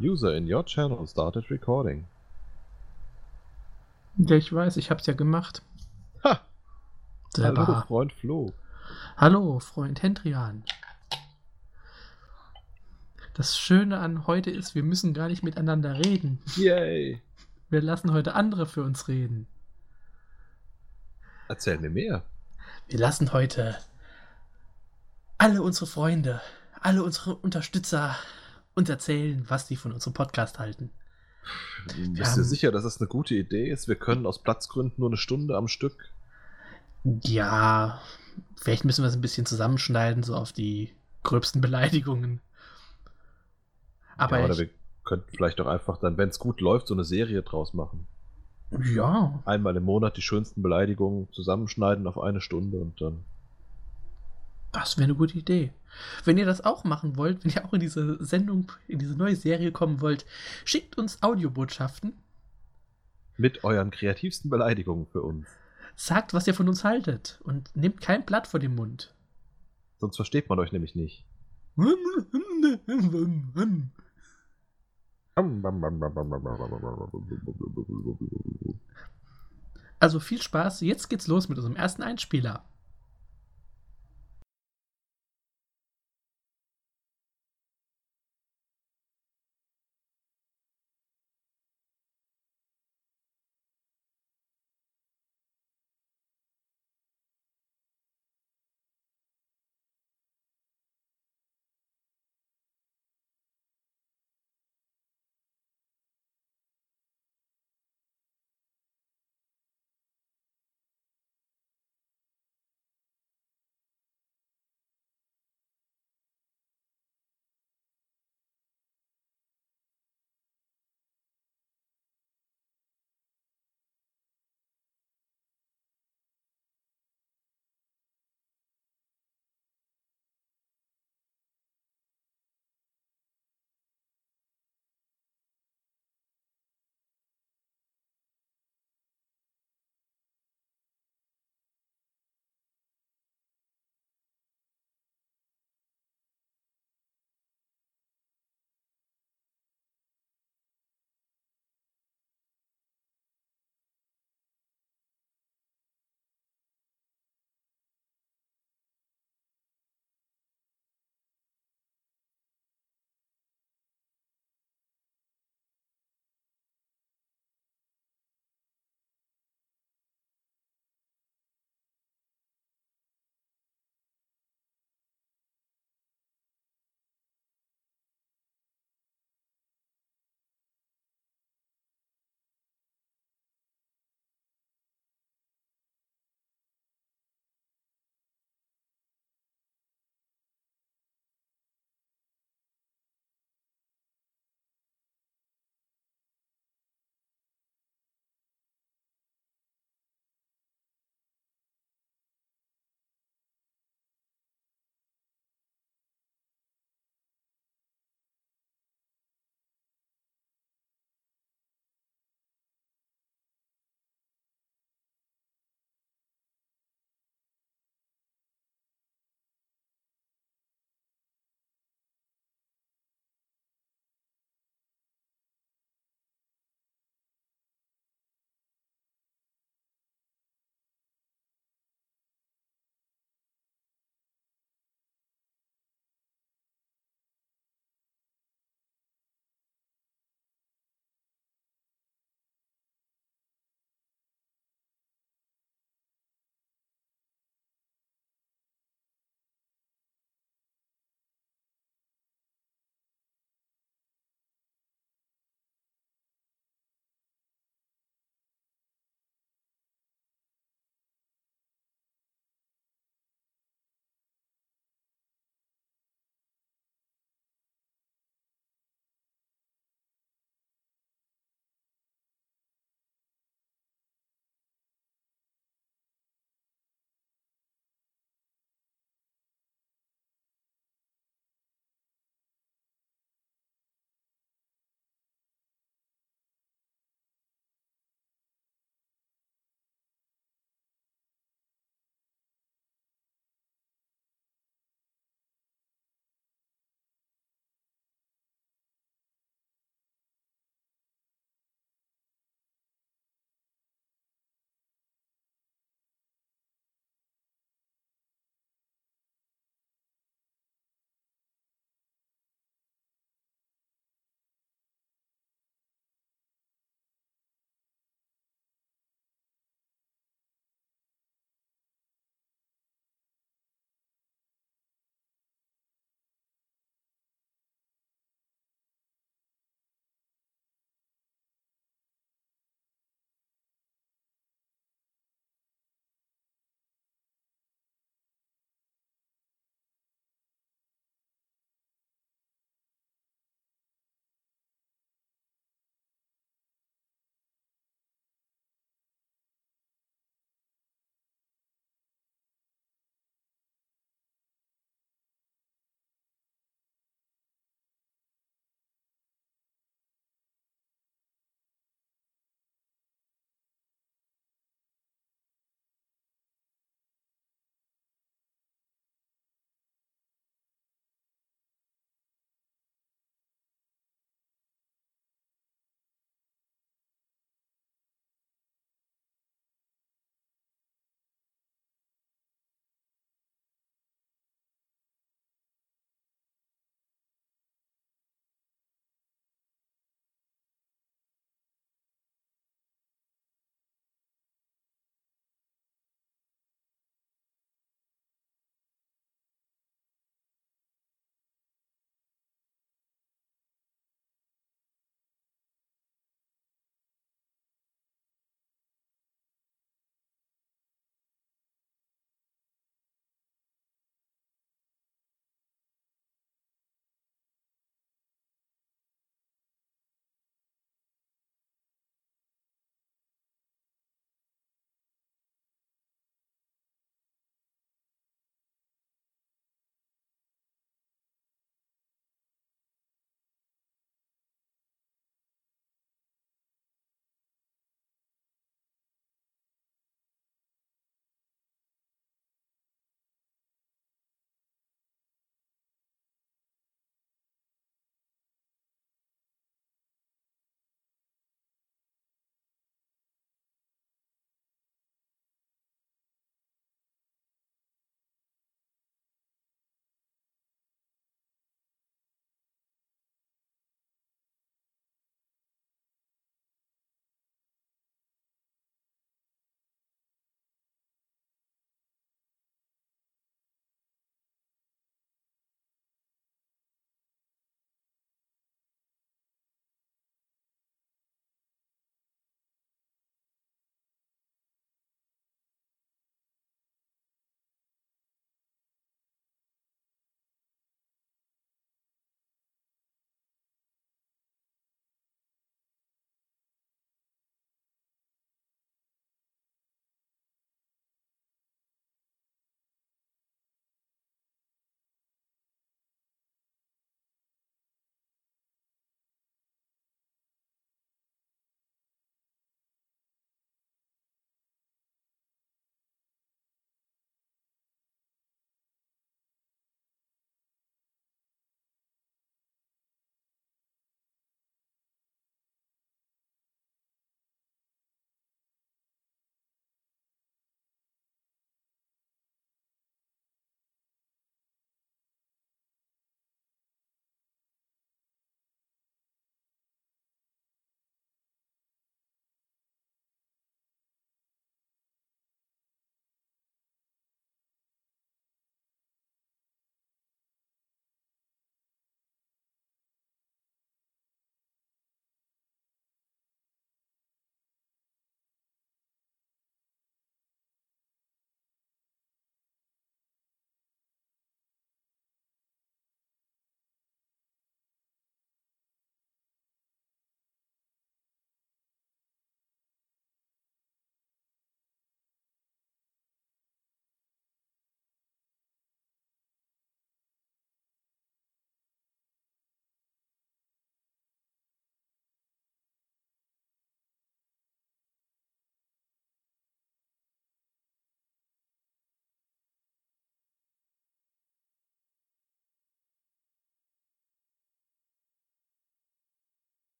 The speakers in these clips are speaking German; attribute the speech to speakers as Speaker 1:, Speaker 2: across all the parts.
Speaker 1: User in your channel started recording.
Speaker 2: Ja, ich weiß, ich hab's ja gemacht.
Speaker 1: Ha!
Speaker 2: Selber.
Speaker 1: Hallo, Freund Flo.
Speaker 2: Hallo, Freund Hendrian. Das Schöne an heute ist, wir müssen gar nicht miteinander reden.
Speaker 1: Yay!
Speaker 2: Wir lassen heute andere für uns reden.
Speaker 1: Erzähl mir mehr.
Speaker 2: Wir lassen heute alle unsere Freunde, alle unsere Unterstützer uns erzählen, was sie von unserem Podcast halten.
Speaker 1: Bist du
Speaker 2: haben-
Speaker 1: sicher, dass das eine gute Idee ist? Wir können aus Platzgründen nur eine Stunde am Stück.
Speaker 2: Ja, vielleicht müssen wir es ein bisschen zusammenschneiden, so auf die gröbsten Beleidigungen. Aber
Speaker 1: ja, oder
Speaker 2: ich,
Speaker 1: wir könnten vielleicht auch einfach dann, wenn es gut läuft, so eine Serie draus machen.
Speaker 2: ja,
Speaker 1: Einmal im Monat die schönsten Beleidigungen zusammenschneiden auf eine Stunde und dann.
Speaker 2: Das wäre eine gute Idee. Wenn ihr das auch machen wollt, wenn ihr auch in diese Sendung, in diese neue Serie kommen wollt, schickt uns Audiobotschaften,
Speaker 1: Mit euren kreativsten Beleidigungen für uns.
Speaker 2: sagt, was ihr von uns haltet und nehmt kein Blatt vor den Mund.
Speaker 1: Sonst versteht man euch nämlich nicht.
Speaker 2: Also viel Spaß, jetzt geht's los mit unserem ersten Einspieler.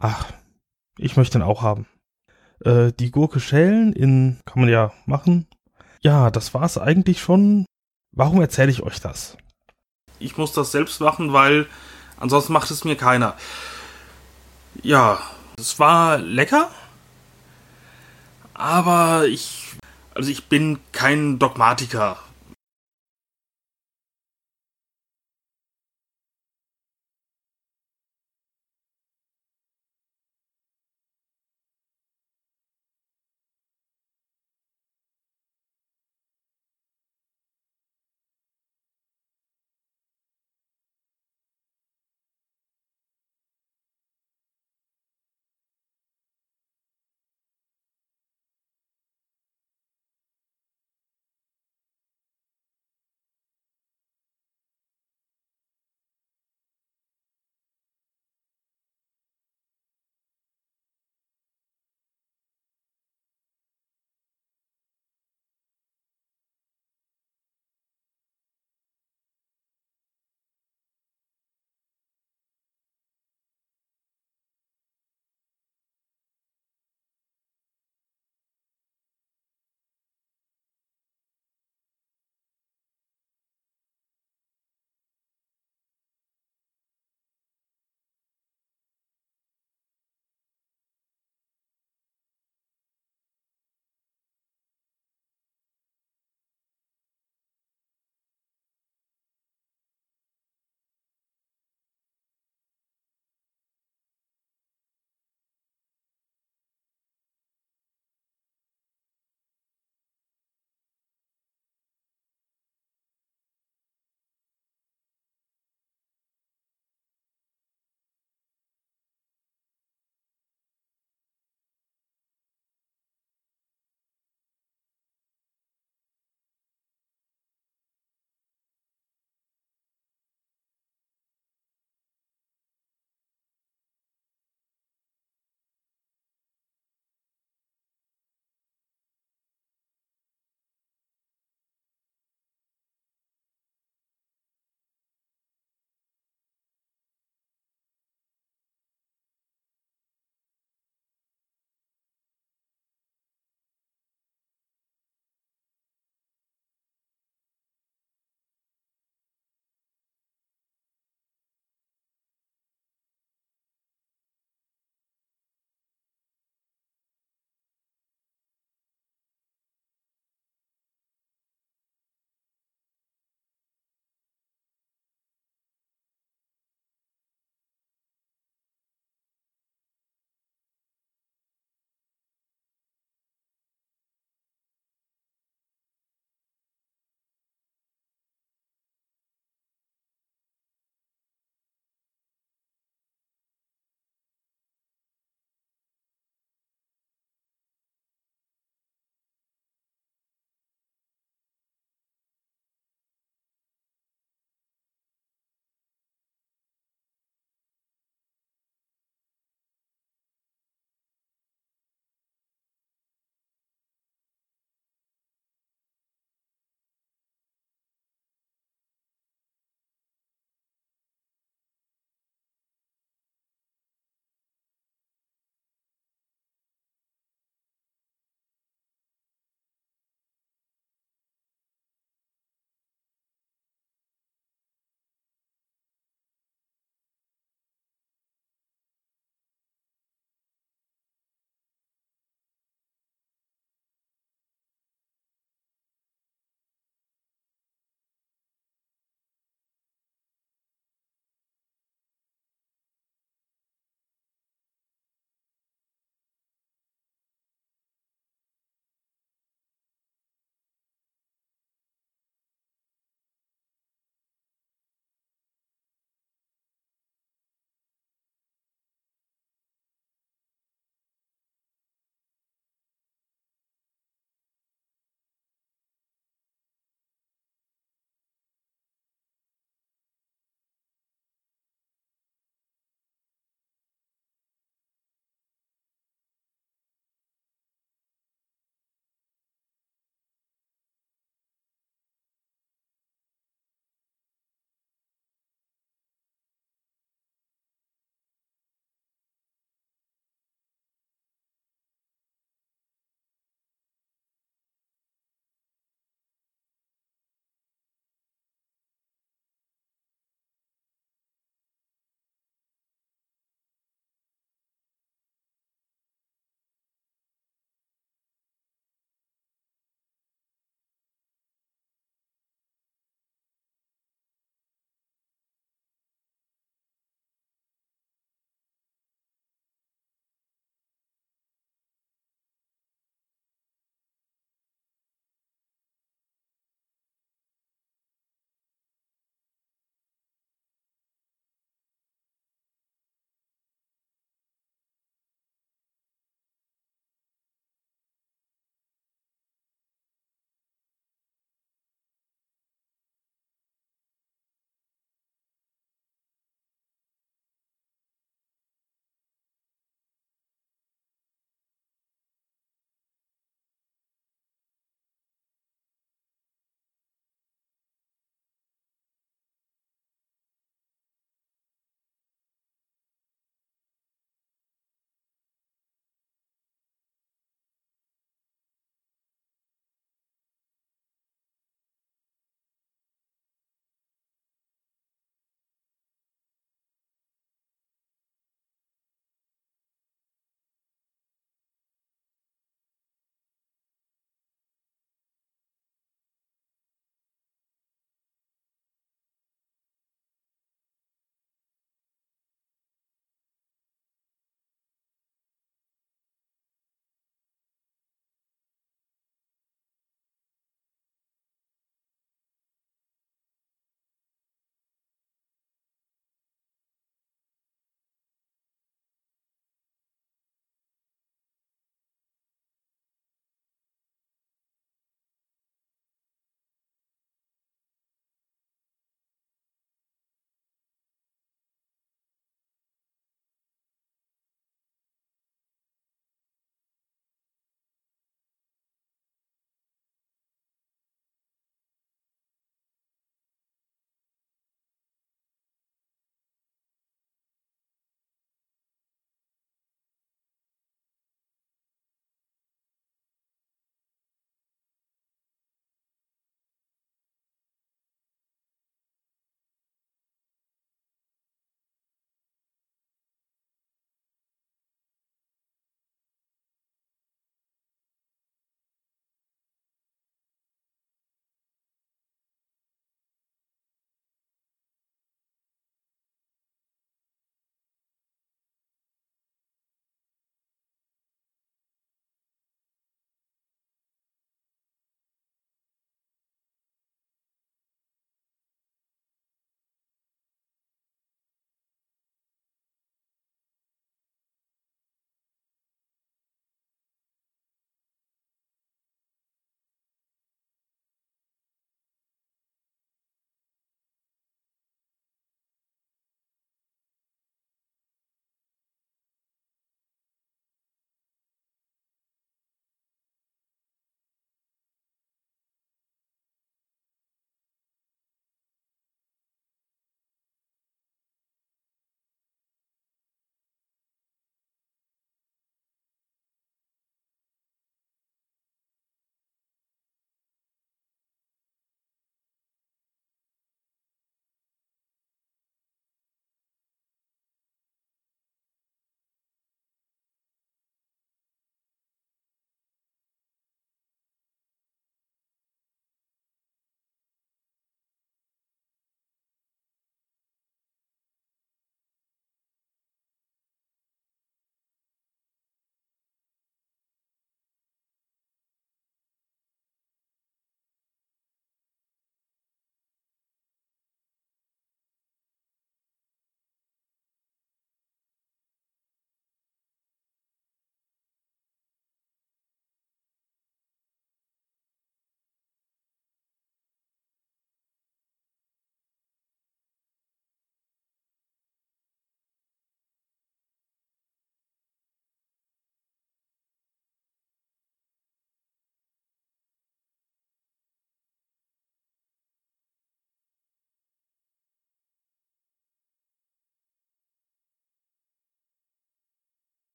Speaker 3: Ach, ich möchte den auch haben. Äh, die Gurke schälen in, kann man ja machen. Ja, das war's eigentlich schon. Warum erzähle ich euch das?
Speaker 4: Ich muss das selbst machen, weil ansonsten macht es mir keiner. Ja, es war lecker. Aber ich, also ich bin kein Dogmatiker.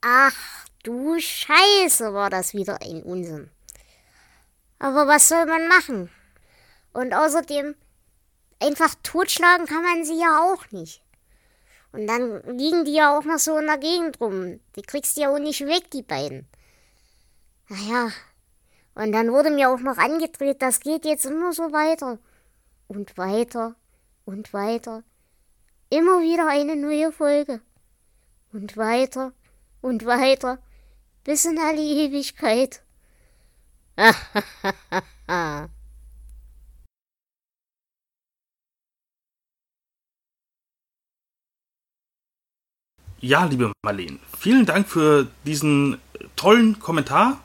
Speaker 5: Ach, du Scheiße, war das wieder ein Unsinn. Aber was soll man machen? Und außerdem, einfach totschlagen kann man sie ja auch nicht. Und dann liegen die ja auch noch so in der Gegend rum. Die kriegst du ja auch nicht weg, die beiden. Naja, und dann wurde mir auch noch angedreht, das geht jetzt immer so weiter. Und weiter und weiter. Immer wieder eine neue Folge. Und weiter und weiter. Bis in alle Ewigkeit.
Speaker 4: Ja, liebe Marleen, vielen Dank für diesen tollen Kommentar.